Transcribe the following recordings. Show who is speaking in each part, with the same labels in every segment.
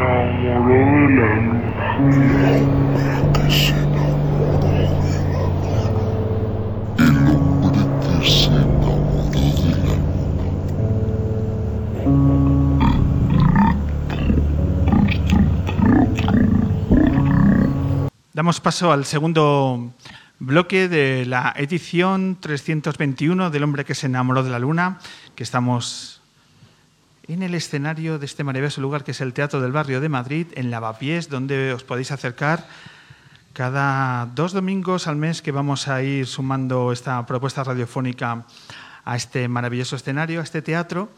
Speaker 1: enamoró de la luna.
Speaker 2: que se enamoró de la luna. El hombre que se enamoró de la
Speaker 3: Damos paso al segundo bloque de la edición 321 del hombre que se enamoró de la luna, que estamos en el escenario de este maravilloso lugar que es el Teatro del Barrio de Madrid, en Lavapiés, donde os podéis acercar cada dos domingos al mes que vamos a ir sumando esta propuesta radiofónica a este maravilloso escenario, a este teatro.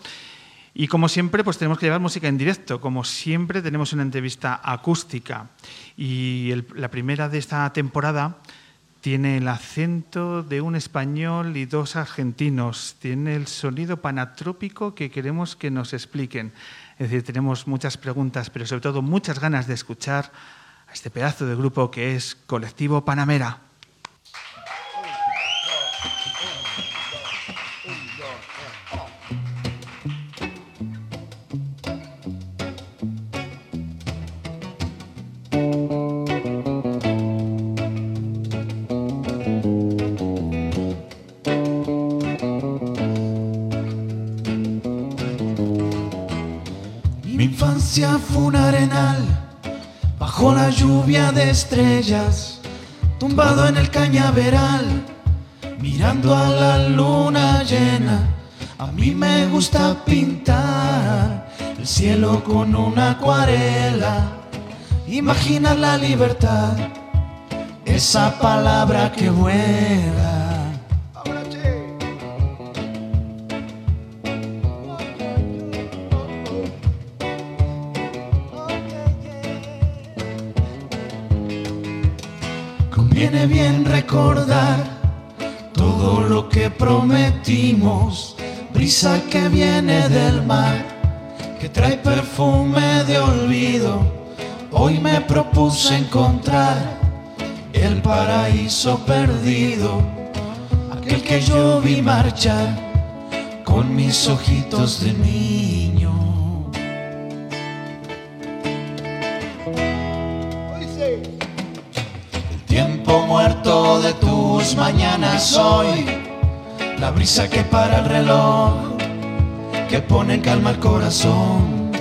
Speaker 3: Y como siempre, pues tenemos que llevar música en directo. Como siempre, tenemos una entrevista acústica. Y la primera de esta temporada tiene el acento de un español y dos argentinos. Tiene el sonido panatrópico que queremos que nos expliquen. Es decir, tenemos muchas preguntas, pero sobre todo muchas ganas de escuchar a este pedazo de grupo que es Colectivo Panamera.
Speaker 4: Estrellas, tumbado en el cañaveral, mirando a la luna llena. A mí me gusta pintar el cielo con una acuarela, imaginar la libertad, esa palabra que vuela. Aquel que yo vi marchar con mis ojitos de niño. Tiempo muerto de tus mañanas hoy, la brisa que para el reloj, que pone en calma el corazón.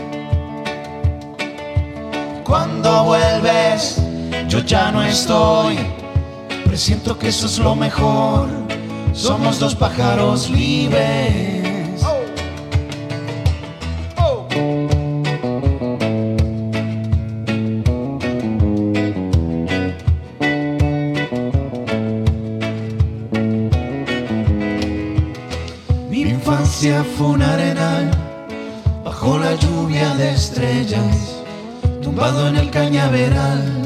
Speaker 4: Cuando vuelves, yo ya no estoy, presiento que eso es lo mejor, somos dos pájaros libres. Mi infancia fue un arenal bajo la lluvia de estrellas, tumbado en el cañaveral,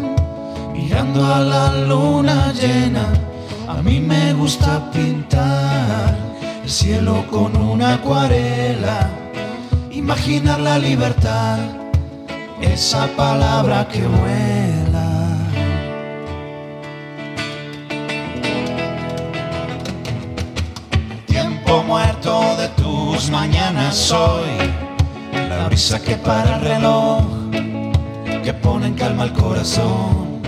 Speaker 4: con una acuarela, imaginar la libertad, esa palabra que vuela. Tiempo muerto de tus mañanas soy, la brisa que para el reloj, que pone en calma el corazón.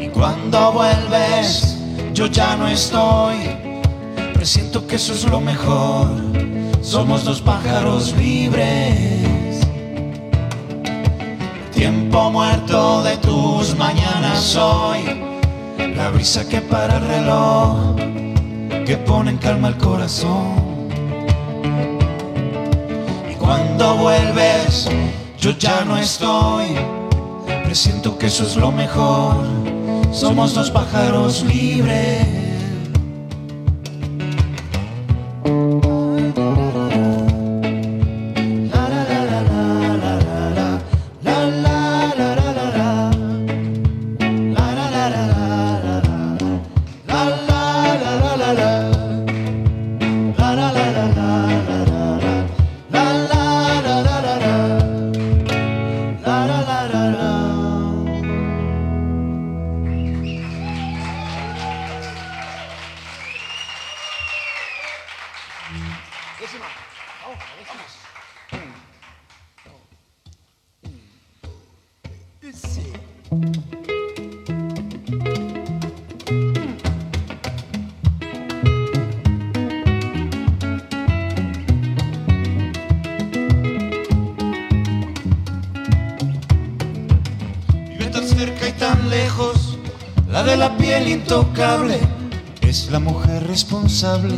Speaker 4: Y cuando vuelves, yo ya no estoy, presiento que eso es lo mejor, somos dos pájaros libres. Tiempo muerto de tus mañanas soy, la brisa que para el reloj, que pone en calma el corazón. Y cuando vuelves, yo ya no estoy, presiento que eso es lo mejor, somos dos pájaros libres. La piel intocable, es la mujer responsable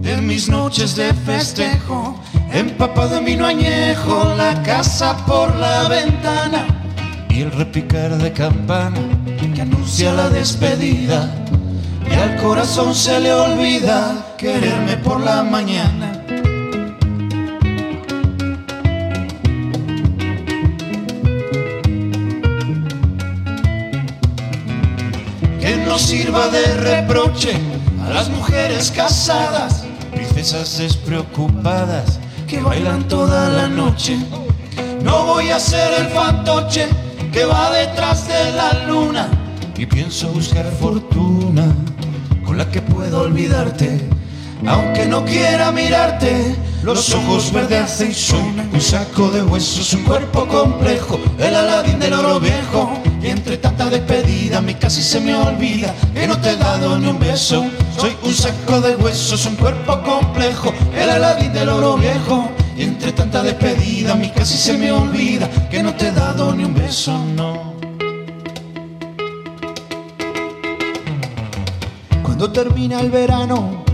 Speaker 4: de mis noches de festejo, empapado en vino añejo, la casa por la ventana y el repicar de campana que anuncia la despedida. Y al corazón se le olvida quererme por la mañana. Sirva de reproche a las mujeres casadas, princesas despreocupadas que bailan toda la noche. No voy a ser el fantoche que va detrás de la luna y pienso buscar fortuna con la que puedo olvidarte. Aunque no quiera mirarte, los ojos verdes hacen son un saco de huesos, un cuerpo complejo, el aladín del oro. Mí casi se me olvida que no te he dado ni un beso. Soy un saco de huesos, un cuerpo complejo, el aladín del oro viejo. Y entre tanta despedida, a mí casi se me olvida que no te he dado ni un beso, no. Cuando termina el verano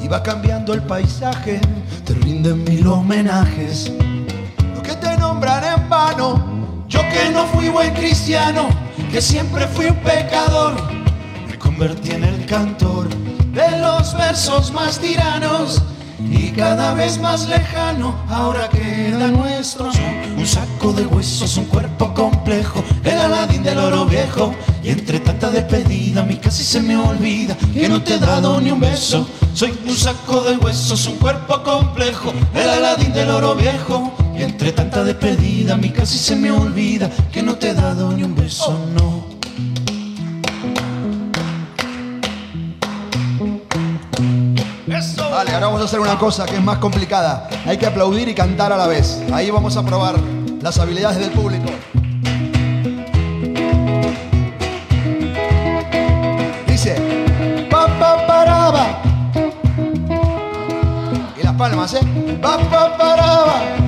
Speaker 4: y va cambiando el paisaje, te rinden mil homenajes. Los que te nombran en vano, yo que no fui buen cristiano, que siempre fui un pecador, me convertí en el cantor de los versos más tiranos. Y cada vez más lejano, ahora queda nuestro un saco de huesos, un cuerpo complejo, el aladín del oro viejo. Y entre tanta despedida, a mí casi se me olvida que no te he dado ni un beso. Soy un saco de huesos, un cuerpo complejo, el aladín del oro viejo. Entre tanta despedida, a mí casi se me olvida que no te he dado ni un beso, no.
Speaker 5: Vale, ahora vamos a hacer una cosa que es más complicada. Hay que aplaudir y cantar a la vez. Ahí vamos a probar las habilidades del público. Dice, pa pa paraba. Y las palmas, ¿eh? Pa pa paraba.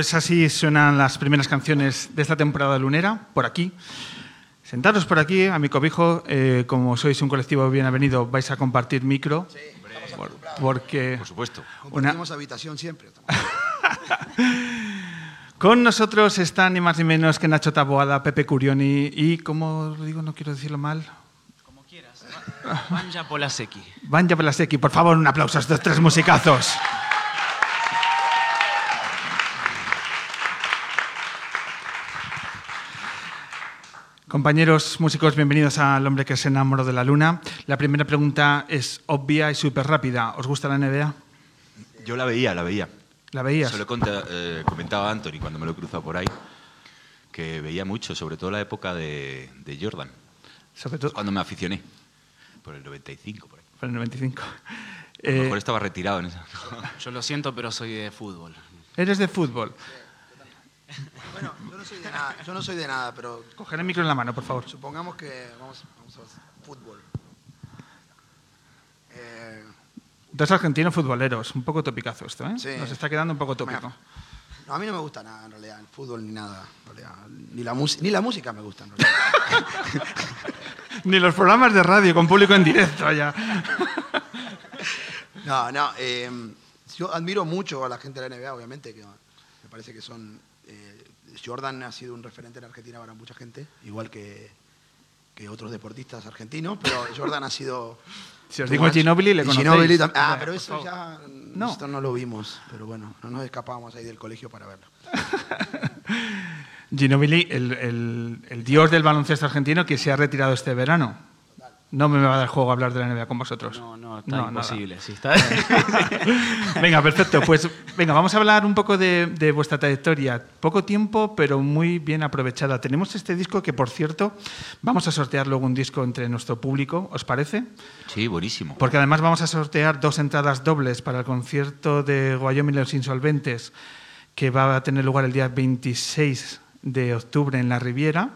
Speaker 3: Pues así suenan las primeras canciones de esta temporada lunera, por aquí. Sentaros por aquí, a mi cobijo, eh, como sois un colectivo bien avenido, vais a compartir micro. por- porque
Speaker 6: Por supuesto.
Speaker 5: Compartimos habitación siempre.
Speaker 3: con nosotros están ni más ni menos que Nacho Taboada, Pepe Curioni y, como digo, no quiero decirlo mal,
Speaker 7: Como quieras. Vanja Polaseki.
Speaker 3: Vanja Pelaseki. Por favor, un aplauso a estos tres musicazos. Compañeros músicos, bienvenidos al hombre que se enamoró de la luna. La primera pregunta es obvia y súper rápida. ¿Os gusta la NBA?
Speaker 6: Yo la veía, la veía.
Speaker 3: ¿La veías?
Speaker 6: Se lo eh, comentaba a Anthony cuando me lo he cruzado por ahí, que veía mucho, sobre todo la época de, de Jordan,
Speaker 3: Sobre todo
Speaker 6: cuando me aficioné, por el 95, por ahí.
Speaker 3: por el 95.
Speaker 6: A lo
Speaker 3: Eh,
Speaker 6: mejor estaba retirado en esa.
Speaker 7: Yo lo siento, pero soy de fútbol.
Speaker 3: eres de fútbol.
Speaker 5: Bueno, yo no soy de nada, yo no soy de nada, pero
Speaker 3: Coger el micro en la mano, por favor.
Speaker 5: supongamos que vamos, vamos a ver, fútbol. Eh,
Speaker 3: Dos argentinos futboleros. Un poco topicazo esto, ¿eh?
Speaker 5: Sí.
Speaker 3: Nos está quedando un poco tópico.
Speaker 5: No, a mí no me gusta nada en realidad, el fútbol ni nada. en realidad. Ni, la ni la música me gusta en realidad.
Speaker 3: Ni los programas de radio con público en directo ya.
Speaker 5: No, no. eh, yo admiro mucho a la gente de la NBA, obviamente, que me parece que son. Eh, Jordan ha sido un referente en Argentina para mucha gente, igual que, que otros deportistas argentinos, pero Jordan ha sido
Speaker 3: Si os digo. Ginobili, le.
Speaker 5: Ginobili Ah, pero eso ya.
Speaker 3: No.
Speaker 5: Esto no lo vimos, pero bueno, no nos escapábamos ahí del colegio para verlo.
Speaker 3: Ginobili, el, el- el dios del baloncesto argentino que se ha retirado este verano. No me va a dar juego hablar de la NBA con vosotros.
Speaker 8: No, no, está
Speaker 3: No,
Speaker 8: imposible. Sí, está...
Speaker 3: Venga, perfecto. Pues venga, vamos a hablar un poco de, de vuestra trayectoria. Poco tiempo, pero muy bien aprovechada. Tenemos este disco que, por cierto, vamos a sortear luego un disco entre nuestro público, ¿os parece?
Speaker 4: Sí, buenísimo.
Speaker 3: Porque además vamos a sortear dos entradas dobles para el concierto de Wyoming Los Insolventes, que va a tener lugar el día 26 de octubre en la Riviera.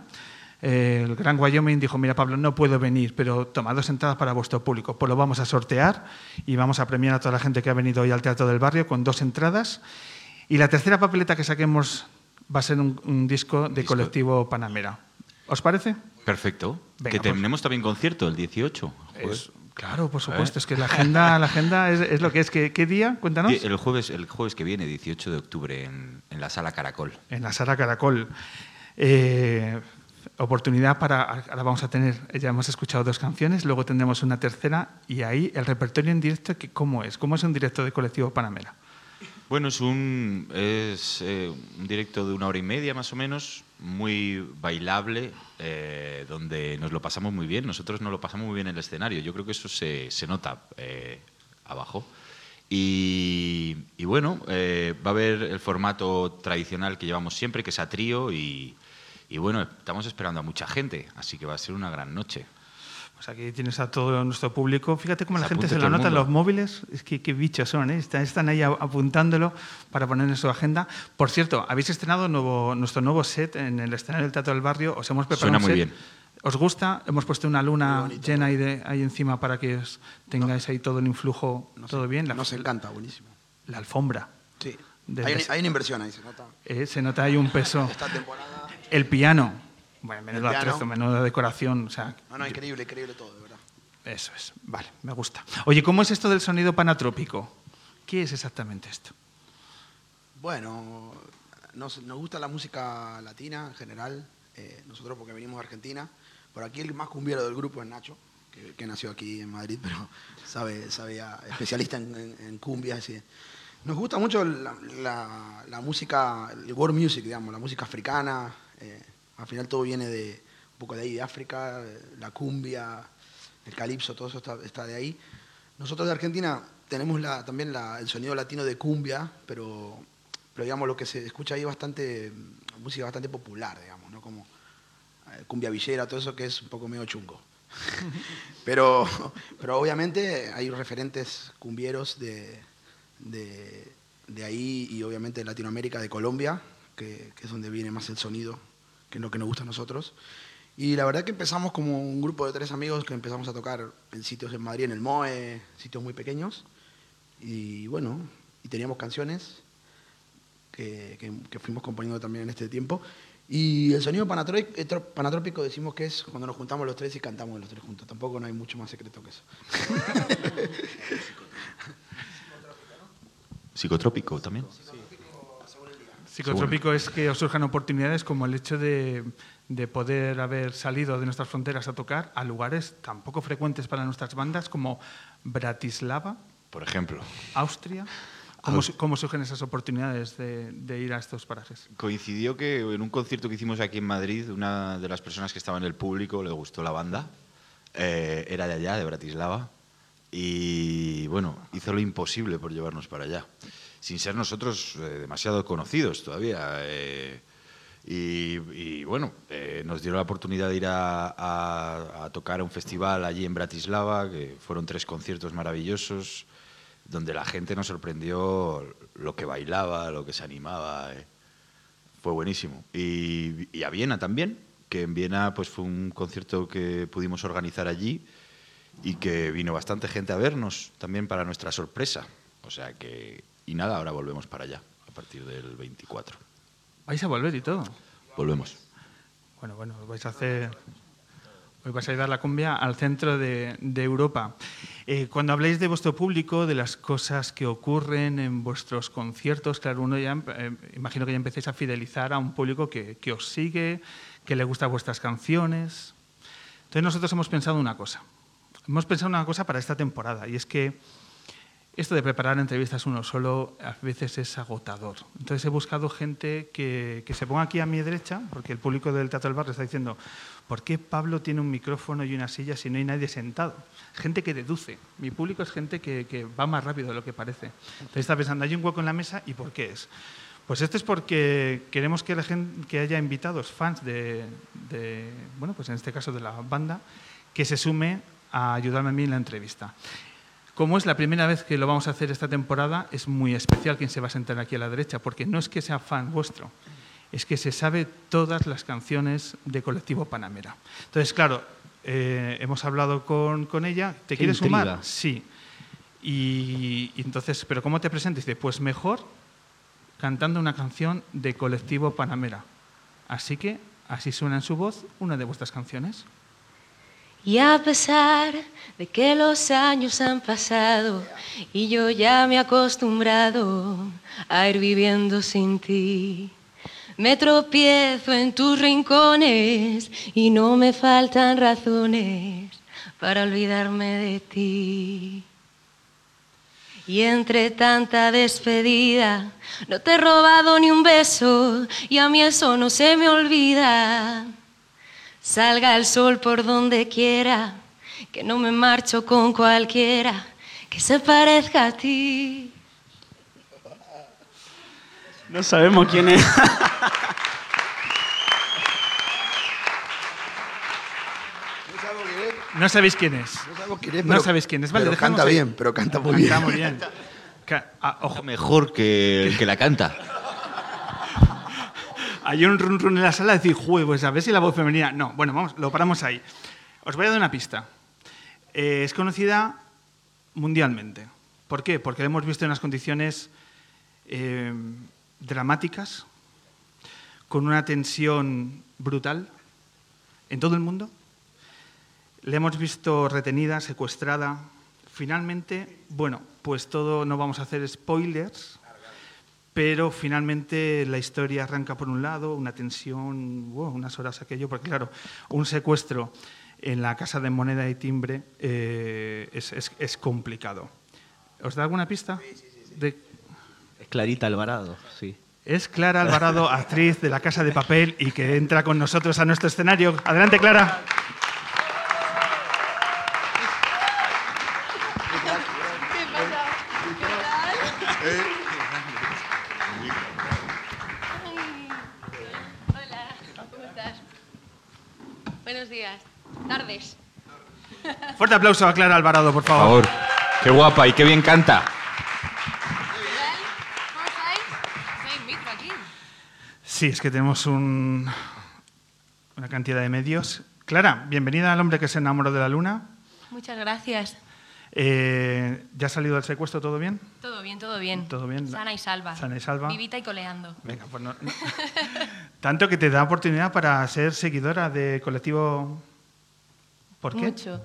Speaker 3: Eh, el Gran Wyoming dijo, mira Pablo, no puedo venir, pero toma dos entradas para vuestro público. Pues lo vamos a sortear y vamos a premiar a toda la gente que ha venido hoy al Teatro del Barrio con dos entradas. Y la tercera papeleta que saquemos va a ser un, un disco de
Speaker 4: disco.
Speaker 3: colectivo Panamera. ¿Os parece?
Speaker 4: Perfecto.
Speaker 3: Venga,
Speaker 4: que
Speaker 3: pues.
Speaker 4: tenemos también concierto el 18. Joder.
Speaker 3: Es- claro, por supuesto. Es que la agenda, la agenda es, es lo que es. ¿Qué, qué día? Cuéntanos.
Speaker 4: El jueves, el jueves que viene, 18 de octubre, en, en la sala Caracol.
Speaker 3: En la Sala Caracol. Eh, oportunidad para. Ahora vamos a tener. Ya hemos escuchado dos canciones, luego tendremos una tercera y ahí el repertorio en directo, ¿cómo es? ¿Cómo es un directo de colectivo Panamera?
Speaker 4: Bueno, es un, es, eh, un directo de una hora y media más o menos, muy bailable, eh, donde nos lo pasamos muy bien. Nosotros nos lo pasamos muy bien en el escenario. Yo creo que eso se, se nota eh, abajo. Y, y bueno, eh, va a haber el formato tradicional que llevamos siempre, que es a trío. Y, y bueno, estamos esperando a mucha gente, así que va a ser una gran noche.
Speaker 3: Pues aquí tienes a todo nuestro público. Fíjate cómo la gente se lo
Speaker 4: el
Speaker 3: nota en los móviles. Es que qué bichos son, ¿eh? Están, están ahí apuntándolo para poner en su agenda. Por cierto, habéis estrenado nuevo, nuestro nuevo set en el escenario del Teatro del Barrio. Os hemos preparado
Speaker 4: Suena
Speaker 3: un
Speaker 4: muy
Speaker 3: set.
Speaker 4: bien.
Speaker 3: ¿Os gusta? Hemos puesto una luna
Speaker 5: bonito.
Speaker 3: llena ahí, de, ahí encima para que os tengáis ahí todo el influjo,
Speaker 5: Nos-
Speaker 3: todo bien. La,
Speaker 5: Nos encanta, buenísimo.
Speaker 3: la alfombra.
Speaker 5: Sí. Hay, una- hay una inversión ahí, se nota.
Speaker 3: Eh, se nota ahí un peso.
Speaker 5: Esta temporada.
Speaker 3: El piano. Bueno, menudo atrezo, menuda decoración. O sea,
Speaker 5: No, no, increíble, increíble todo, de verdad.
Speaker 3: Eso es, vale, me gusta. Oye, ¿cómo es esto del sonido panatrópico? ¿Qué es exactamente esto?
Speaker 5: Bueno, nos, nos gusta la música latina en general, eh, nosotros porque venimos de Argentina. Por aquí el más cumbiero del grupo es Nacho, que, que nació aquí en Madrid, pero sabe, sabe especialista en, en, en cumbias. y- Nos gusta mucho la, la- la música, el world music, digamos, la música africana. Eh, al final todo viene de un poco de ahí, de África, la cumbia, el calipso, todo eso está, está de ahí. Nosotros de Argentina tenemos la- también la- el sonido latino de cumbia, pero, pero digamos lo que se escucha ahí es bastante, música bastante popular, digamos, ¿no? Como eh, cumbia villera, todo eso que es un poco medio chungo. pero, pero obviamente hay referentes cumbieros de, de, de ahí y obviamente de Latinoamérica, de Colombia, que, que es donde viene más el sonido, que es lo que nos gusta a nosotros. Y la verdad que empezamos como un grupo de tres amigos que empezamos a tocar en sitios en Madrid, en el MOE, sitios muy pequeños. Y bueno, y teníamos canciones que, que- que fuimos componiendo también en este tiempo. Y el sonido eh, panatrópico decimos que es cuando nos juntamos los tres y cantamos los tres juntos. Tampoco no hay mucho más secreto que eso.
Speaker 4: Psicotrópico también.
Speaker 3: Psicotrópico es que os surjan oportunidades como el hecho de, de poder haber salido de nuestras fronteras a tocar a lugares tan poco frecuentes para nuestras bandas como Bratislava,
Speaker 4: Por ejemplo.
Speaker 3: Austria. ¿Cómo, surgen esas oportunidades de, de ir a estos parajes?
Speaker 4: Coincidió que en un concierto que hicimos aquí en Madrid, una de las personas que estaba en el público le gustó la banda. Eh, era de allá, de Bratislava. Y bueno, hizo lo imposible por llevarnos para allá. Sin ser nosotros eh, demasiado conocidos todavía. eh, y, bueno, eh, nos dieron la oportunidad de ir a tocar a un festival allí en Bratislava, que fueron tres conciertos maravillosos, donde la gente nos sorprendió lo que bailaba, lo que se animaba. eh. Fue buenísimo. Y, y a Viena también, que en Viena pues, fue un concierto que pudimos organizar allí y que vino bastante gente a vernos, también para nuestra sorpresa. O sea que, y nada, ahora volvemos para allá, a partir del 24.
Speaker 3: ¿Vais a volver y todo?
Speaker 4: Volvemos.
Speaker 3: Bueno, bueno, vais a hacer. Hoy vais a llevar la cumbia al centro de, de Europa. Eh, cuando habláis de vuestro público, de las cosas que ocurren en vuestros conciertos, claro, uno ya, eh, imagino que ya empecéis a fidelizar a un público que, que os sigue, que le gustan vuestras canciones. Entonces nosotros hemos pensado una cosa. hemos pensado una cosa para esta temporada y es que esto de preparar entrevistas uno solo a veces es agotador. Entonces he buscado gente que, se ponga aquí a mi derecha, porque el público del Teatro del Barrio está diciendo, ¿por qué Pablo tiene un micrófono y una silla si no hay nadie sentado? Gente que deduce. Mi público es gente que, va más rápido de lo que parece. Entonces está pensando, hay un hueco en la mesa y ¿por qué es? Pues esto es porque queremos que, la gente, que haya invitados, fans de, de, bueno, pues en este caso de la banda, que se sume a ayudarme a mí en la entrevista. Como es la primera vez que lo vamos a hacer esta temporada, es muy especial quien se va a sentar aquí a la derecha, porque no es que sea fan vuestro, es que se sabe todas las canciones de Colectivo Panamera. Entonces, claro, eh, hemos hablado con, con ella. ¿Te
Speaker 7: Qué
Speaker 3: quieres
Speaker 7: intriga.
Speaker 3: sumar? Sí. Y, y entonces, ¿pero cómo te presentas? Dice, pues mejor cantando una canción de Colectivo Panamera. Así que así suena en su voz una de vuestras canciones.
Speaker 9: Y a pesar de que los años han pasado y yo ya me he acostumbrado a ir viviendo sin ti, me tropiezo en tus rincones y no me faltan razones para olvidarme de ti. Y entre tanta despedida, no te he robado ni un beso y a mí eso no se me olvida. Salga el sol por donde quiera, que no me marcho con cualquiera que se parezca a ti.
Speaker 7: No sabemos quién es.
Speaker 3: No sabéis quién es.
Speaker 5: No sabemos quién es,
Speaker 3: No
Speaker 5: pero-
Speaker 3: sabéis quién es. Vale,
Speaker 5: pero canta
Speaker 3: ahí.
Speaker 5: bien, pero canta muy bien.
Speaker 3: Canta muy bien. Ca- ah, ojo,
Speaker 4: Mejor que el que la canta.
Speaker 3: Hay un run run en la sala de decir, "Jue, pues a ver si la voz femenina. No, bueno, vamos, lo paramos ahí. Os voy a dar una pista. Eh, es conocida mundialmente. ¿Por qué? Porque la hemos visto en unas condiciones eh, dramáticas, con una tensión brutal en todo el mundo. Le hemos visto retenida, secuestrada. Finalmente, bueno, pues todo, no vamos a hacer spoilers, pero finalmente la historia arranca por un lado, una tensión, wow, unas horas aquello, porque claro, un secuestro en la casa de moneda y timbre eh, es, es- es complicado. ¿Os da alguna pista? De-
Speaker 7: Es Clarita Alvarado, sí.
Speaker 3: es Clara Alvarado, actriz de La Casa de Papel y que entra con nosotros a nuestro escenario. Adelante, Clara.
Speaker 9: Buenos días. Tardes.
Speaker 3: Fuerte aplauso a Clara Alvarado, por
Speaker 4: Por
Speaker 3: favor.
Speaker 4: favor. Qué guapa y qué bien canta.
Speaker 3: Sí, es que tenemos un- una cantidad de medios. Clara, bienvenida al hombre que se enamoró de la luna.
Speaker 9: Muchas gracias.
Speaker 3: Eh, ¿Ya ha salido del secuestro todo bien?
Speaker 9: Todo bien, todo bien.
Speaker 3: Todo bien.
Speaker 9: Sana y salva.
Speaker 3: Sana y salva.
Speaker 9: Vivita y coleando.
Speaker 3: Venga, pues no- no. Tanto que te da oportunidad para ser seguidora de colectivo. ¿Por qué?
Speaker 9: Mucho.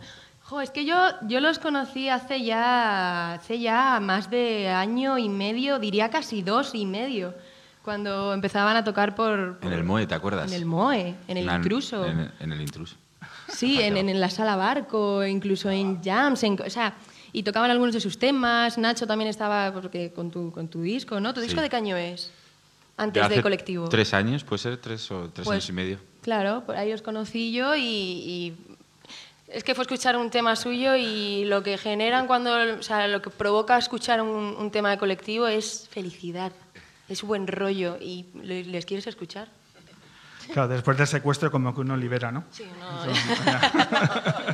Speaker 9: Jo, es que yo, yo los conocí hace ya, hace ya más de año y medio, diría casi dos y medio, cuando empezaban a tocar por...
Speaker 4: En el MOE, ¿te acuerdas?
Speaker 9: En el MOE, en el
Speaker 4: Na-
Speaker 9: intruso.
Speaker 4: En, en el intruso.
Speaker 9: Sí, en, en, en la sala barco, incluso en jams, en, o sea, y tocaban algunos de sus temas. Nacho también estaba porque con tu, con tu disco, ¿no? ¿Tu
Speaker 4: Sí.
Speaker 9: disco de qué año es? Antes de colectivo.
Speaker 4: Tres años, puede ser tres o tres
Speaker 9: Pues,
Speaker 4: años y medio.
Speaker 9: Claro, por ahí os conocí yo y, y es que fue escuchar un tema suyo y lo que generan cuando, o sea, lo que provoca escuchar un, un tema de colectivo es felicidad, es buen rollo y le- les quieres escuchar.
Speaker 3: Claro, después del secuestro como que uno libera, ¿no?
Speaker 9: Sí, no,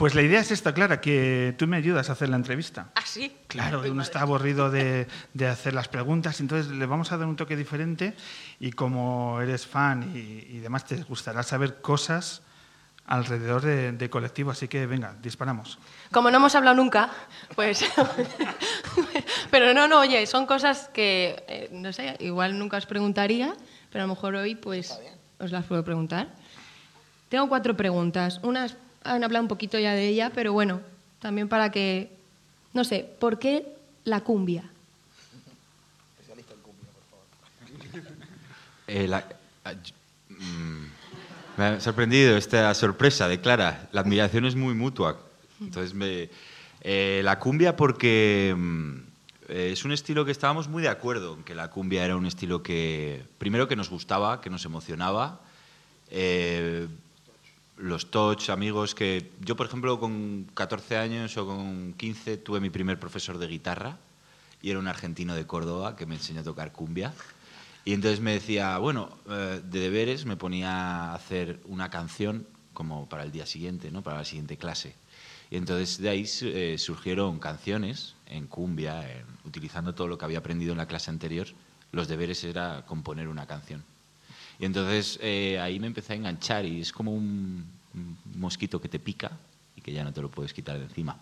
Speaker 3: Pues la idea es esta, Clara, que tú me ayudas a hacer la entrevista.
Speaker 9: ¿Ah, sí?
Speaker 3: Claro, uno está aburrido de, de hacer las preguntas, entonces le vamos a dar un toque diferente y como eres fan y, y demás te gustará saber cosas alrededor de, de colectivo, así que venga, disparamos.
Speaker 9: Como no hemos hablado nunca, pues... pero no, no, oye, son cosas que, eh, no sé, igual nunca os preguntaría, pero a lo mejor hoy pues os las puedo preguntar. Tengo cuatro preguntas. Unas han hablado un poquito ya de ella, pero bueno, también para que, no sé, ¿por qué la cumbia?
Speaker 4: Eh, la- ah, mm, Me ha sorprendido esta sorpresa de Clara. La admiración es muy mutua. Entonces, me, eh, la cumbia porque mm, eh, es un estilo que estábamos muy de acuerdo, en que la cumbia era un estilo que, primero, que nos gustaba, que nos emocionaba. Los touch, amigos que... Yo, por ejemplo, con 14 años o con 15 tuve mi primer profesor de guitarra y era un argentino de Córdoba que me enseñó a tocar cumbia. Y entonces me decía, bueno, eh, de deberes me ponía a hacer una canción como para el día siguiente, ¿no? para la siguiente clase. Y entonces de ahí eh, surgieron canciones en cumbia, utilizando todo lo que había aprendido en la clase anterior. Los deberes era componer una canción. Y entonces eh, ahí me empecé a enganchar y es como un, un mosquito que te pica y que ya no te lo puedes quitar de encima.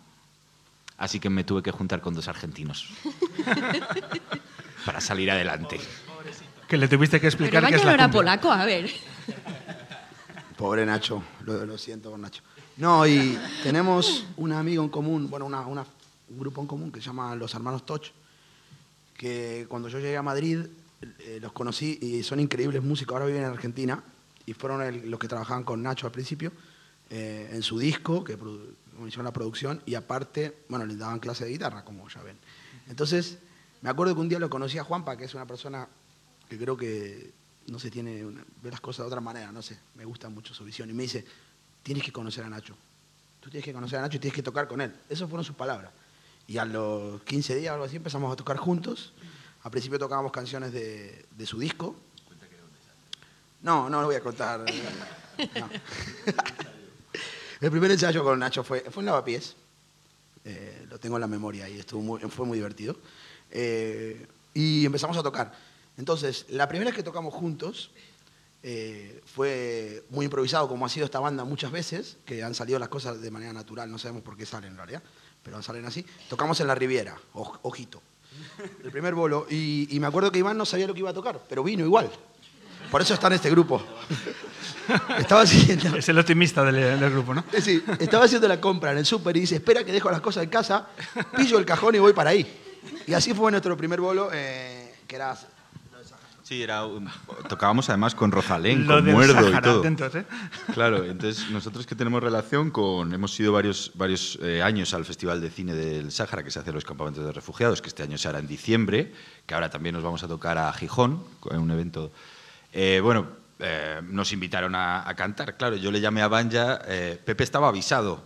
Speaker 4: Así que me tuve que juntar con dos argentinos para salir adelante.
Speaker 3: Que le tuviste que explicar
Speaker 10: Pero
Speaker 3: qué es
Speaker 10: vaya, no
Speaker 3: la
Speaker 10: era
Speaker 3: cumbia.
Speaker 10: polaco, a ver.
Speaker 5: Pobre Nacho, lo, lo siento por Nacho. No, y tenemos un amigo en común, bueno, una- una- un grupo en común que se llama Los Hermanos Toch, que cuando yo llegué a Madrid eh, los conocí y son increíbles músicos, ahora viven en Argentina y fueron los que trabajaban con Nacho al principio eh, en su disco, que hicieron la producción, y aparte, bueno, les daban clase de guitarra, como ya ven. Entonces, me acuerdo que un día lo conocí a Juanpa, que es una persona que creo que, no sé, tiene ve las cosas de otra manera, no sé, me gusta mucho su visión. Y me dice, tienes que conocer a Nacho. Tú tienes que conocer a Nacho y tienes que tocar con él. Esas fueron sus palabras. Y a los 15 días o algo así empezamos a tocar juntos. Al principio tocábamos canciones de, de su disco. No, no lo voy a contar. No. El primer ensayo con Nacho fue, fue en Lavapiés. Eh, lo tengo en la memoria y estuvo muy- fue muy divertido. Eh, y empezamos a tocar. Entonces, la primera vez que tocamos juntos eh, fue muy improvisado, como ha sido esta banda muchas veces, que han salido las cosas de manera natural, no sabemos por qué salen en realidad, pero salen así. Tocamos en la Riviera, oj- ojito. El primer bolo. Y, y me acuerdo que Iván no sabía lo que iba a tocar, pero vino igual. Por eso está en este grupo. Estaba haciendo,
Speaker 3: Es el optimista del, del grupo, ¿no?
Speaker 5: Sí, estaba haciendo la compra en el súper y dice, espera que dejo las cosas en casa, pillo el cajón y voy para ahí. Y así fue nuestro primer bolo, eh, que era...
Speaker 4: Sí, era un- tocábamos además con Rosalén,
Speaker 3: Lo
Speaker 4: con Muerdo y todo.
Speaker 3: atentos, ¿eh?
Speaker 4: Claro, entonces nosotros que tenemos relación con, hemos ido varios, varios eh, años al Festival de Cine del Sáhara que se hace en los campamentos de refugiados, que este año se hará en diciembre, que ahora también nos vamos a tocar a Gijón, en un evento. Eh, bueno, eh, nos invitaron a, a cantar, claro, yo le llamé a Banja, Pepe estaba avisado,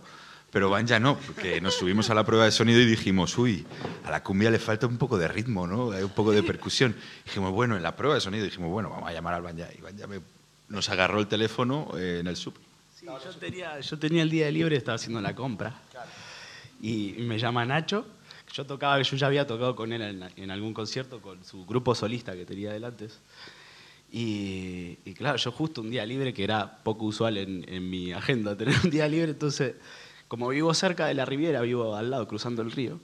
Speaker 4: pero Banja no, porque nos subimos a la prueba de sonido y dijimos, uy, a la cumbia le falta un poco de ritmo, ¿no? Hay un poco de percusión. Dijimos, bueno, en la prueba de sonido dijimos, bueno, vamos a llamar al Banja. Y Banja me- nos agarró el teléfono eh, en el sub.
Speaker 7: Sí, yo, tenía, yo tenía el día libre, estaba haciendo la compra. Y me llama Nacho. Yo tocaba, yo ya había tocado con él en, en algún concierto con su grupo solista que tenía delante. Y, y claro, yo justo un día libre, que era poco usual en, en mi agenda tener un día libre, entonces, como vivo cerca de la Riviera, vivo al lado, cruzando el río,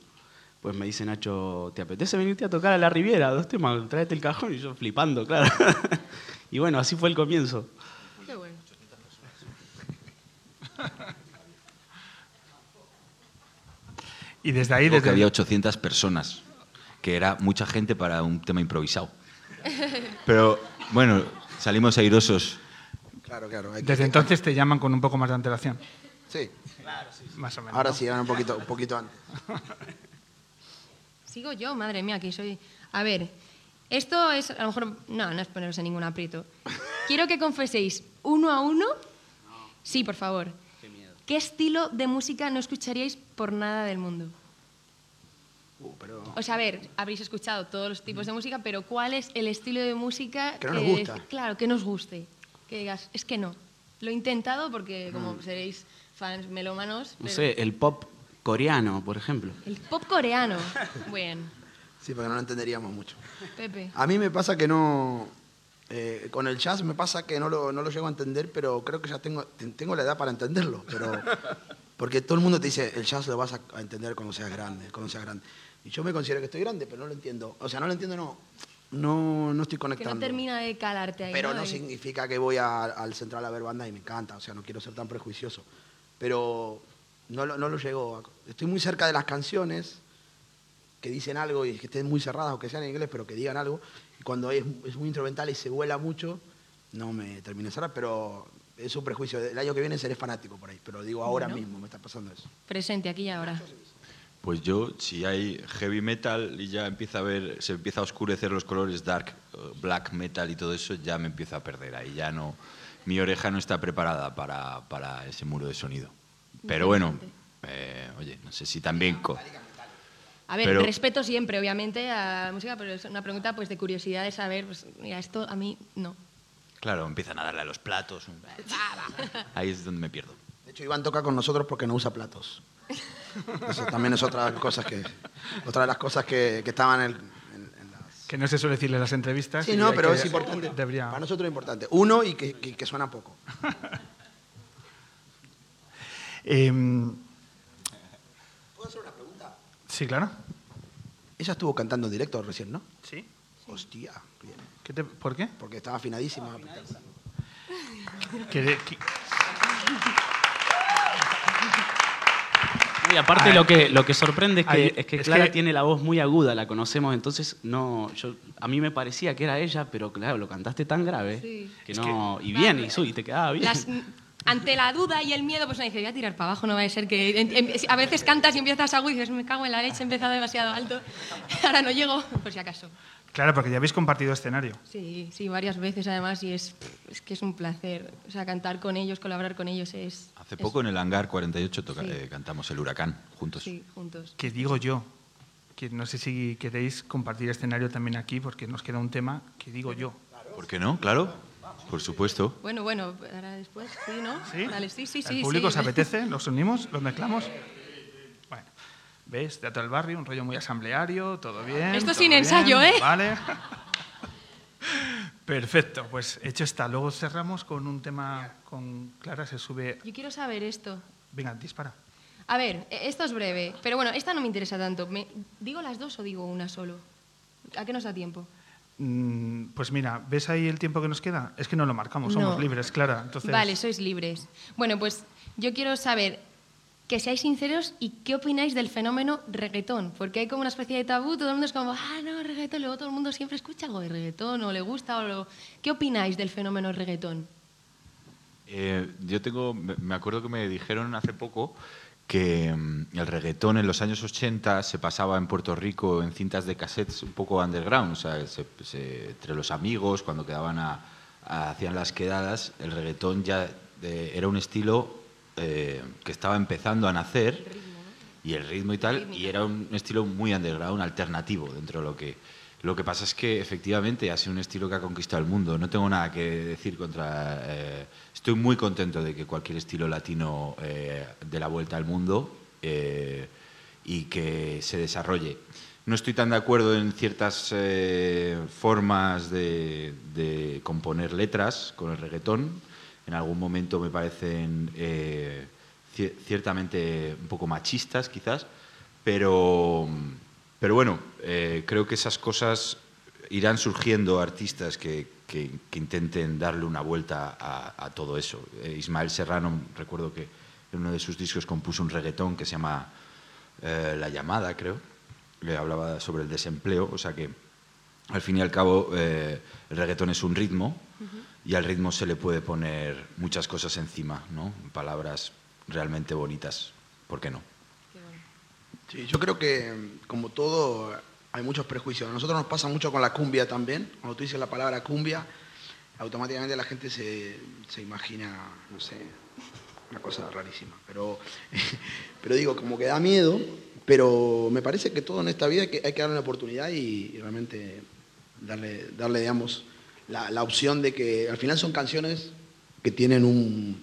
Speaker 7: pues me dice Nacho, ¿te apetece venirte a tocar a la Riviera? Dos temas, tráete el cajón. Y yo flipando, claro. y bueno, así fue el comienzo.
Speaker 10: Qué bueno.
Speaker 3: Y desde ahí, desde
Speaker 4: que había 800 personas, que era mucha gente para un tema improvisado. Pero bueno, salimos airosos.
Speaker 5: Claro, claro. hay que-
Speaker 3: desde entonces te llaman con un poco más de antelación.
Speaker 5: Sí,
Speaker 3: Más o menos.
Speaker 5: ahora
Speaker 3: ¿no?
Speaker 5: sí, ahora un poquito, un poquito antes.
Speaker 10: Sigo yo, madre mía, que soy. A ver, esto es, a lo mejor, no, no es poneros en ningún aprieto. Quiero que confeséis uno a uno. Sí, por favor. Qué estilo de música no escucharíais por nada del mundo?
Speaker 5: Uh, pero...
Speaker 10: O sea, a ver, habréis escuchado todos los tipos de música, pero ¿cuál es el estilo de música
Speaker 5: Que no nos gusta.
Speaker 10: claro, que nos guste? Que digas, es que no. Lo he intentado porque, como
Speaker 5: Mm.
Speaker 10: seréis fans melómanos,
Speaker 7: No
Speaker 10: pero-
Speaker 7: sé, el pop coreano, por ejemplo.
Speaker 10: el pop coreano. Bien.
Speaker 5: Sí, porque no lo entenderíamos mucho.
Speaker 10: Pepe.
Speaker 5: A mí me pasa que no... eh, con el jazz me pasa que no lo, no lo llego a entender, pero creo que ya tengo, te- tengo la edad para entenderlo. Pero, porque todo el mundo te dice, el jazz lo vas a, a entender cuando seas grande, cuando seas grande. Y yo me considero que estoy grande, pero no lo entiendo. O sea, no lo entiendo, no, no, no estoy
Speaker 10: Que
Speaker 5: conectando.
Speaker 10: no termina de calarte ahí.
Speaker 5: Pero no
Speaker 10: Y-
Speaker 5: significa que voy a- al central a ver banda y me encanta, o sea, no quiero ser tan prejuicioso. Pero no lo, no lo llego a... Estoy muy cerca de las canciones que dicen algo y que estén muy cerradas o que sean en inglés, pero que digan algo. Y cuando es, es muy instrumental y se vuela mucho, no me termina de cerrar, pero es un prejuicio. El año que viene seré fanático por ahí, pero digo ahora
Speaker 9: Bueno.
Speaker 5: mismo me está pasando eso.
Speaker 9: Presente, aquí y ahora.
Speaker 4: Pues yo, si hay heavy metal y ya empieza a ver, se empieza a oscurecer los colores dark, eh, black metal y todo eso, ya me empiezo a perder. Ahí ya no, mi oreja no está preparada para, para ese muro de sonido. Pero bueno, eh, oye, no sé si también... co-
Speaker 9: A ver,
Speaker 4: Pero-
Speaker 9: respeto siempre, obviamente, a la música, pero es una pregunta pues de curiosidad de saber, pues, mira, esto a mí no.
Speaker 4: Claro, empiezan a darle a los platos. Ahí es donde me pierdo.
Speaker 5: De hecho, Iván toca con nosotros porque no usa platos. Eso también es otra, de las cosas que, otra de las cosas que, que estaban en, las...
Speaker 3: Que no se suele decirle en las entrevistas.
Speaker 5: Sí, no, pero es importante.
Speaker 3: Debería.
Speaker 5: Para nosotros es importante. Uno, y que, que- que suena poco.
Speaker 3: Em,
Speaker 5: ¿Puedo hacer una pregunta?
Speaker 3: sí, claro.
Speaker 5: Ella estuvo cantando en directo recién, ¿no?
Speaker 3: Sí.
Speaker 5: Hostia, bien.
Speaker 3: ¿Qué te- ¿Por qué?
Speaker 5: Porque estaba afinadísima.
Speaker 3: Que- que-
Speaker 7: Y aparte
Speaker 3: Ah,
Speaker 7: lo que, lo que sorprende es que, es que
Speaker 3: es
Speaker 7: Clara
Speaker 3: que-
Speaker 7: tiene la voz muy aguda, la conocemos, entonces no, yo, a mí me parecía que era ella, pero claro, lo cantaste tan grave
Speaker 9: Sí.
Speaker 7: que
Speaker 3: Es
Speaker 7: no, y bien, y, su- y te quedaba bien.
Speaker 9: Las- ante la duda y el miedo, pues uno dice, voy a tirar para abajo, no va a ser que... a veces cantas y empiezas agudo y dices, me cago en la leche, he empezado demasiado alto, ahora no llego, por si acaso.
Speaker 3: Claro, porque ya habéis compartido escenario.
Speaker 9: Sí, sí, varias veces además y es, es que es un placer. O sea, cantar con ellos, colaborar con ellos es...
Speaker 4: Hace
Speaker 9: es-
Speaker 4: poco en el Hangar 48 toca-
Speaker 9: Sí.
Speaker 4: eh, cantamos El Huracán juntos.
Speaker 9: Sí, juntos.
Speaker 3: Que digo yo, que no sé si queréis compartir escenario también aquí, porque nos queda un tema que digo yo.
Speaker 4: ¿Por qué no? Claro, por supuesto.
Speaker 9: Bueno, bueno, ahora después, sí, ¿no?
Speaker 3: ¿Sí?
Speaker 9: Dale, sí, sí, sí.
Speaker 3: ¿El público
Speaker 9: sí.
Speaker 3: se apetece? ¿Los unimos? ¿Los mezclamos? ¿Ves? Teatro del barrio, un rollo muy asambleario, todo bien.
Speaker 9: Esto
Speaker 3: todo
Speaker 9: sin
Speaker 3: bien,
Speaker 9: ensayo, ¿eh?
Speaker 3: Vale. Perfecto, pues hecho está. Luego cerramos con un tema con Clara, se sube...
Speaker 9: Yo quiero saber esto.
Speaker 3: Venga, dispara.
Speaker 9: A ver, e- esto es breve, pero bueno, esta no me interesa tanto. Me- ¿Digo las dos o digo una solo? ¿A qué nos da tiempo?
Speaker 3: Mm, Pues mira, ¿ves ahí el tiempo que nos queda? Es que no lo marcamos, somos
Speaker 9: No.
Speaker 3: libres, Clara. Entonces,
Speaker 9: Vale, sois libres. Bueno, pues yo quiero saber que seáis sinceros y qué opináis del fenómeno reggaetón, porque hay como una especie de tabú, todo el mundo es como, ah, no, reggaetón, luego todo el mundo siempre escucha algo de reggaetón o le gusta o lo... ¿Qué opináis del fenómeno reggaetón?
Speaker 4: Eh, yo tengo, me acuerdo que me dijeron hace poco que mm, el reggaetón en los años 80 se pasaba en Puerto Rico en cintas de cassettes un poco underground, o sea, se- se- entre los amigos, cuando quedaban a- hacían las quedadas, el reggaetón ya eh, era un estilo eh, que estaba empezando a nacer y el ritmo y tal, y era un estilo muy underground, alternativo dentro de lo que... Lo que pasa es que efectivamente ha sido un estilo que ha conquistado el mundo. No tengo nada que decir contra... eh, estoy muy contento de que cualquier estilo latino eh, dé la vuelta al mundo eh, y que se desarrolle. No estoy tan de acuerdo en ciertas eh, formas de, de componer letras con el reggaetón. En algún momento me parecen eh, cier- ciertamente un poco machistas, quizás, pero, pero bueno, eh, creo que esas cosas irán surgiendo artistas que, que- que intenten darle una vuelta a, todo eso. Eh, Ismael Serrano, recuerdo que en uno de sus discos compuso un reggaetón que se llama La llamada, creo. Le hablaba sobre el desempleo, o sea que al fin y al cabo el reggaetón es un ritmo y al ritmo se le puede poner muchas cosas encima, ¿no? Palabras realmente bonitas, ¿por qué no?
Speaker 5: Sí, yo creo que, como todo, hay muchos prejuicios. A nosotros nos pasa mucho con la cumbia también. Cuando tú dices la palabra cumbia, automáticamente la gente se, se imagina, no sé, una cosa rarísima. Pero, pero digo, como que da miedo, pero me parece que todo en esta vida hay que, hay que darle una oportunidad y, y realmente darle, darle digamos, la, la opción de que al final son canciones que tienen un,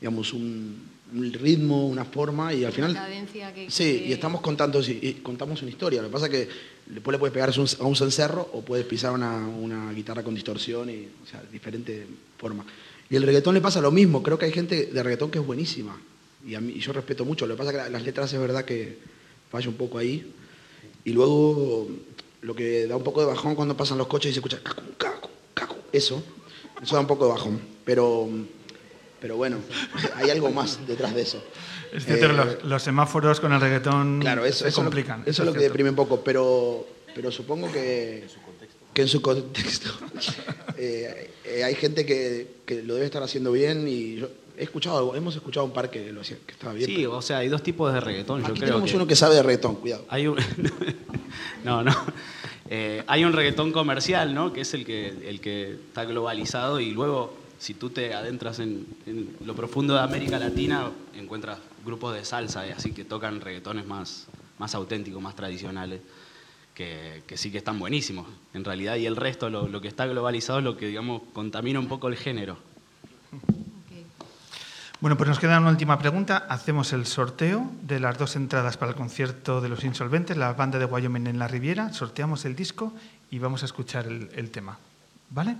Speaker 5: digamos, un, un ritmo, una forma y al final...
Speaker 9: Que...
Speaker 5: Sí,
Speaker 9: que-
Speaker 5: y estamos contando, sí, y contamos una historia. Lo que pasa es que después le puedes pegar a un, cencerro o puedes pisar una, una guitarra con distorsión y, o sea, diferente forma. Y el reggaetón le pasa lo mismo. Creo que hay gente de reggaetón que es buenísima. Y, a mí, y yo respeto mucho. Lo que pasa es que la- las letras es verdad que falla un poco ahí. Y luego lo que da un poco de bajón cuando pasan los coches y se escucha cacu, cacu. Eso. Eso da un poco de bajón. Pero, pero bueno, hay algo más detrás de eso.
Speaker 3: Es cierto
Speaker 5: Eh,
Speaker 3: los, los semáforos con el reggaetón
Speaker 5: Claro, eso,
Speaker 3: se
Speaker 5: eso,
Speaker 3: complican.
Speaker 5: Lo, eso es lo que
Speaker 3: cierto.
Speaker 5: deprime un poco, pero, pero supongo que... que en su contexto eh, eh, hay gente que, que lo debe estar haciendo bien y yo he escuchado, hemos escuchado un par que lo hacía, que estaba bien.
Speaker 7: Sí, o sea, hay dos tipos de reggaetón. Yo
Speaker 5: Aquí
Speaker 7: creo
Speaker 5: tenemos
Speaker 7: que
Speaker 5: uno que sabe de reggaetón, cuidado.
Speaker 7: hay un no, no. Eh, hay un reggaetón comercial, ¿no? Que es el que el que está globalizado y luego si tú te adentras en, lo profundo de América Latina encuentras grupos de salsa, eh, así que tocan reggaetones más más auténticos, más tradicionales. Que, que sí que están buenísimos, en realidad, y el resto, lo, lo que está globalizado es lo que, digamos, contamina un poco el género.
Speaker 3: Bueno, pues nos queda una última pregunta. Hacemos el sorteo de las dos entradas para el concierto de los insolventes, la banda de Wyoming en la Riviera. Sorteamos el disco y vamos a escuchar el, el tema. ¿Vale?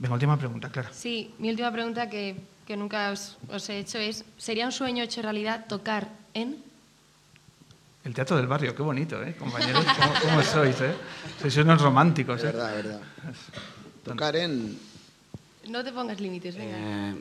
Speaker 3: Venga, última pregunta, Clara.
Speaker 10: Sí, mi última pregunta que, que nunca os, os he hecho es, ¿sería un sueño hecho realidad tocar en?
Speaker 3: El Teatro del Barrio, qué bonito, ¿eh? Compañeros, ¿cómo, cómo sois, eh? Sois unos románticos,
Speaker 5: Es
Speaker 3: ¿eh?
Speaker 5: verdad, es verdad. Tocar en...
Speaker 10: No te pongas límites, venga.
Speaker 7: Eh,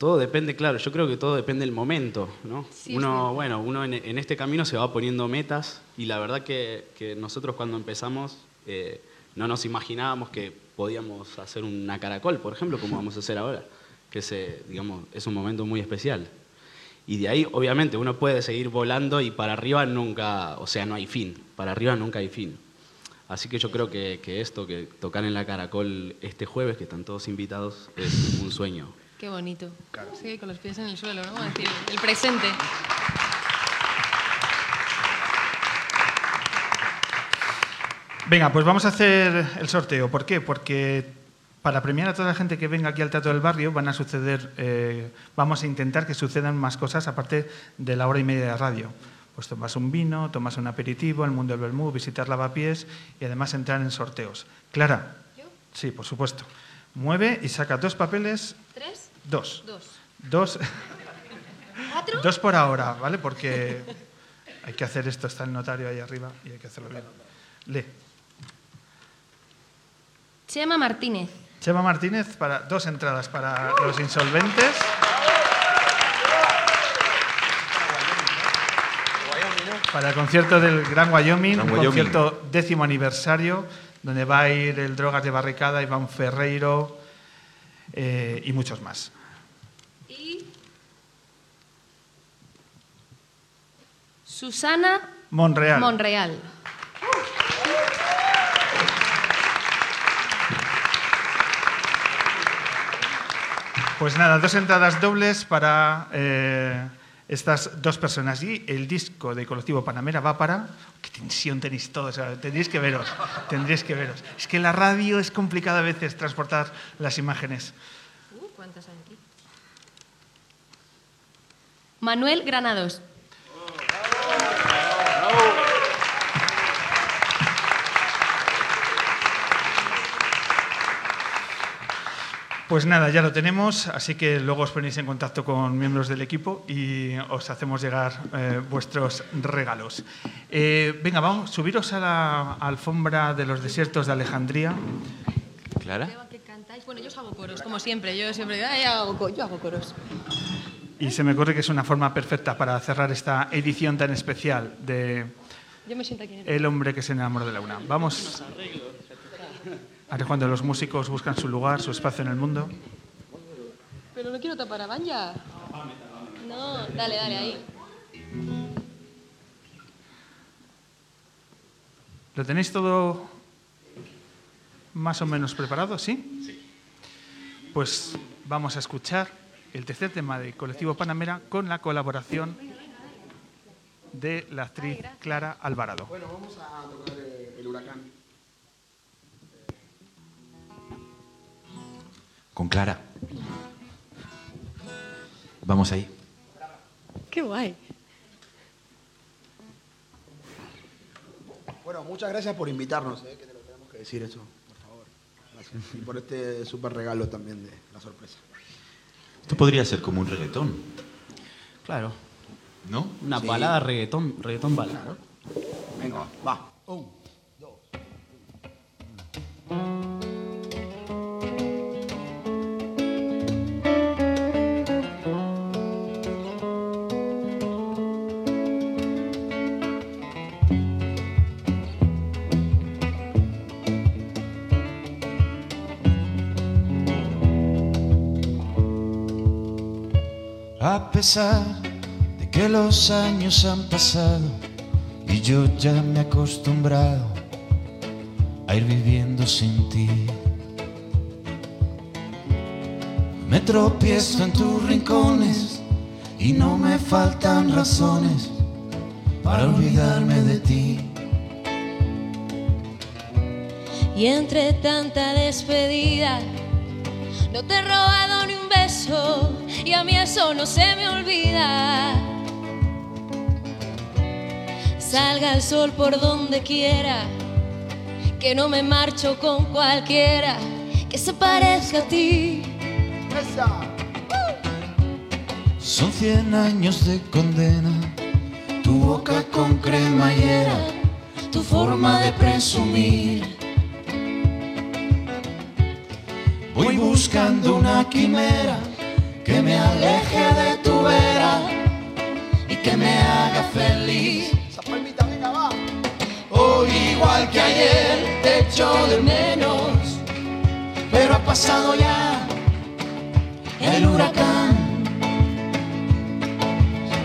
Speaker 7: todo depende, claro, yo creo que todo depende del momento, ¿no?
Speaker 10: Sí,
Speaker 7: uno, bueno, uno en, en este camino se va poniendo metas y la verdad que, que nosotros cuando empezamos eh, no nos imaginábamos que podíamos hacer una caracol, por ejemplo, como vamos a hacer ahora, que es, eh, digamos, es un momento muy especial. Y de ahí, obviamente, uno puede seguir volando y para arriba nunca, o sea, no hay fin, para arriba nunca hay fin. Así que yo creo que, que esto, que tocar en la Caracol este jueves, que están todos invitados, es un sueño.
Speaker 10: Qué bonito. Sí, con los pies en el suelo, ¿no? A decir, el presente.
Speaker 3: Venga, pues vamos a hacer el sorteo. ¿Por qué? Porque para premiar a toda la gente que venga aquí al Teatro del Barrio van a suceder, eh, vamos a intentar que sucedan más cosas aparte de la hora y media de radio. Pues tomas un vino, tomas un aperitivo, el mundo del Bermú, visitar lavapiés y además entrar en sorteos. Clara. Sí, por supuesto. Mueve y saca dos papeles,
Speaker 10: ¿Tres?
Speaker 3: Dos.
Speaker 10: Dos.
Speaker 3: Dos,
Speaker 10: ¿Cuatro?
Speaker 3: dos por ahora, ¿vale? Porque hay que hacer esto, está el notario ahí arriba y hay que hacerlo bien. Lee.
Speaker 10: Chema Martínez.
Speaker 3: Chema Martínez para dos entradas para los insolventes. Para el concierto del Gran Wyoming,
Speaker 4: Gran
Speaker 3: un
Speaker 4: Wyoming.
Speaker 3: concierto décimo aniversario, donde va a ir el Drogas de Barricada, Iván Ferreiro eh, y muchos más.
Speaker 10: Y. Susana
Speaker 3: Monreal.
Speaker 10: Monreal.
Speaker 3: Pues nada, dos entradas dobles para eh, estas dos personas. Y el disco de Colectivo Panamera va para... ¡Qué tensión tenéis todos! tendréis que veros, tendréis que veros. Es que la radio es complicado a veces transportar las imágenes.
Speaker 10: Uh, ¿Cuántas hay aquí? Manuel Granados.
Speaker 3: Pues nada, ya lo tenemos, así que luego os ponéis en contacto con miembros del equipo y os hacemos llegar eh, vuestros regalos. Eh, venga, vamos, subiros a la alfombra de los desiertos de Alejandría.
Speaker 4: ¿Clara?
Speaker 10: Bueno, yo os hago coros, como siempre. Yo siempre hago, co- yo hago coros.
Speaker 3: Y se me ocurre que es una forma perfecta para cerrar esta edición tan especial de
Speaker 10: Yo me siento aquí en el...
Speaker 3: El hombre que se enamoró de la una. Vamos. Ahora cuando los músicos buscan su lugar, su espacio en el mundo.
Speaker 10: Pero no quiero tapar a Banja. No, dale, dale, ahí.
Speaker 3: ¿Lo tenéis todo más o menos preparado? ¿Sí? Sí. Pues vamos a escuchar el tercer tema de Colectivo Panamera con la colaboración de la actriz Clara Alvarado.
Speaker 5: Bueno, vamos a tocar el huracán.
Speaker 4: Con Clara. Vamos ahí.
Speaker 10: Qué guay.
Speaker 5: Bueno, muchas gracias por invitarnos, eh, que te lo tenemos que decir eso, por favor. Gracias. Y por este súper regalo también de la sorpresa.
Speaker 4: Esto podría ser como un reggaetón,
Speaker 7: Claro.
Speaker 4: ¿no?
Speaker 7: Una
Speaker 5: Sí.
Speaker 7: balada reggaetón, reggaetón balada.
Speaker 5: Venga, va. Un, dos.
Speaker 11: Thank
Speaker 4: pesar de que los años han pasado y yo ya me he acostumbrado a ir viviendo sin ti. Me tropiezo en tus rincones y no me faltan razones para olvidarme de ti.
Speaker 9: Y entre tanta despedida, no te he robado ni un beso y a mí eso no se me olvida. Salga el sol por donde quiera, que no me marcho con cualquiera que se parezca a ti.
Speaker 4: Son cien años de condena, tu boca con cremallera, tu forma de presumir. Voy buscando una quimera que me aleje de tu vera y que me haga feliz. Hoy igual que ayer te echo de menos, pero ha pasado ya el huracán.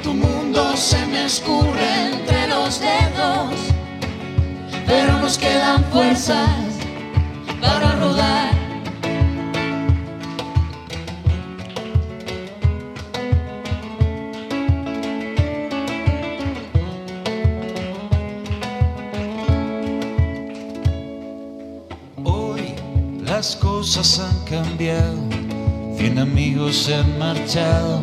Speaker 4: Tu mundo se me escurre entre los dedos, pero nos quedan fuerzas cosas han cambiado, cien amigos se han marchado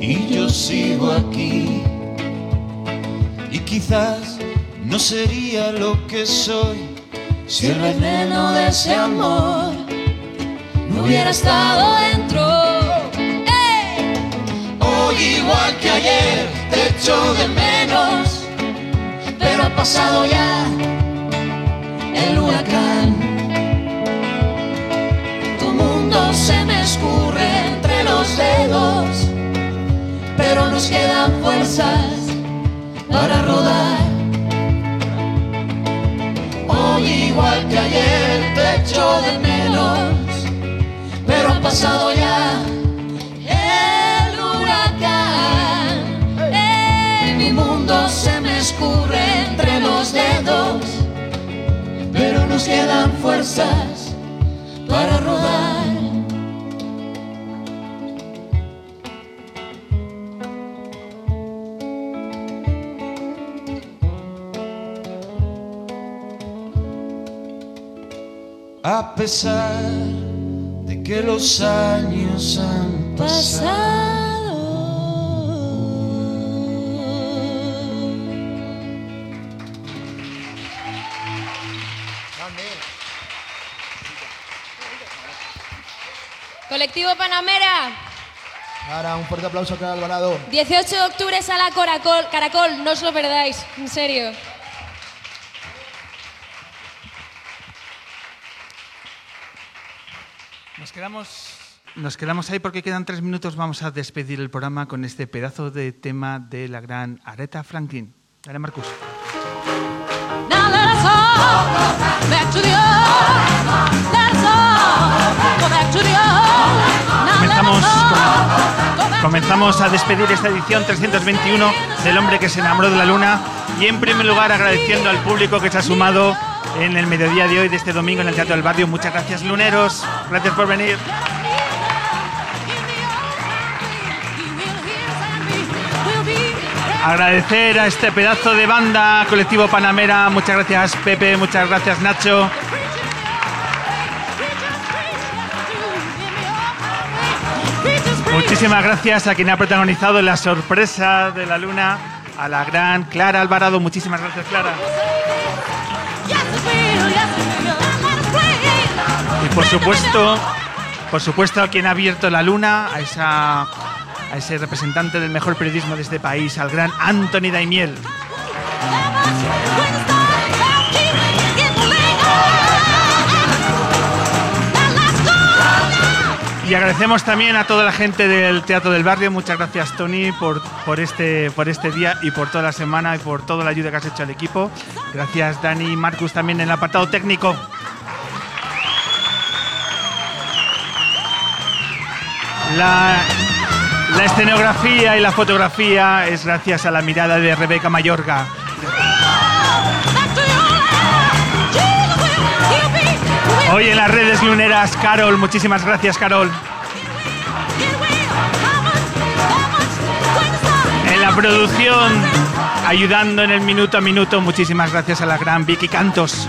Speaker 4: y yo sigo aquí. Y quizás no sería lo que soy si el veneno de ese amor no hubiera estado dentro. ¡Ey! Hoy igual que ayer te echo de menos, pero ha pasado ya el huracán. Se me escurre entre los dedos, pero nos quedan fuerzas para rodar. Hoy igual que ayer te echo de menos, pero ha pasado ya el huracán. Eh, mi mundo se me escurre entre los dedos pero nos quedan fuerzas para rodar. Pesar de que los años han pasado.
Speaker 12: Colectivo Panamera,
Speaker 5: Ahora, un fuerte aplauso acá Alvarado.
Speaker 12: 18 de octubre sala Caracol, Caracol, no os lo perdáis, en serio.
Speaker 3: Quedamos, nos quedamos ahí porque quedan tres minutos. Vamos a despedir el programa con este pedazo de tema de la gran Aretha Franklin. Dale, Marcus.
Speaker 9: Now let us all back to the old. Let us all go back to the old. Now let
Speaker 3: Comenzamos, comenzamos a despedir esta edición 321 del hombre que se enamoró de la luna y en primer lugar agradeciendo al público que se ha sumado en el mediodía de hoy de este domingo en el Teatro del Barrio. Muchas gracias luneros, gracias por venir. Agradecer a este pedazo de banda colectivo Panamera. Muchas gracias Pepe, muchas gracias Nacho. Muchísimas gracias a quien ha protagonizado la sorpresa de la luna, a la gran Clara Alvarado. Muchísimas gracias Clara. Por supuesto, por supuesto a quien ha abierto la luna, a esa a ese representante del mejor periodismo de este país, al gran Anthony Daimiel. Y agradecemos también a toda la gente del Teatro del Barrio. Muchas gracias, Tony, por, por, este, por este día y por toda la semana y por toda la ayuda que has hecho al equipo. Gracias, Dani y Marcus, también en el apartado técnico. La, La escenografía y la fotografía es gracias a la mirada de Rebeca Mayorga. Hoy en las redes luneras, Carol, muchísimas gracias, Carol. En la producción, ayudando en el minuto a minuto, muchísimas gracias a la gran Vicky Cantos.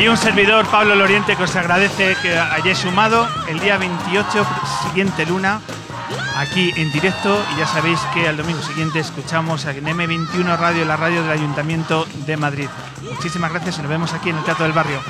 Speaker 3: Y un servidor, Pablo Loriente, que os agradece que hayáis sumado el día 28, siguiente luna, aquí en directo. Y ya sabéis que al domingo siguiente escuchamos en M21 Radio, la radio del Ayuntamiento de Madrid. Muchísimas gracias y nos vemos aquí en el Teatro del Barrio.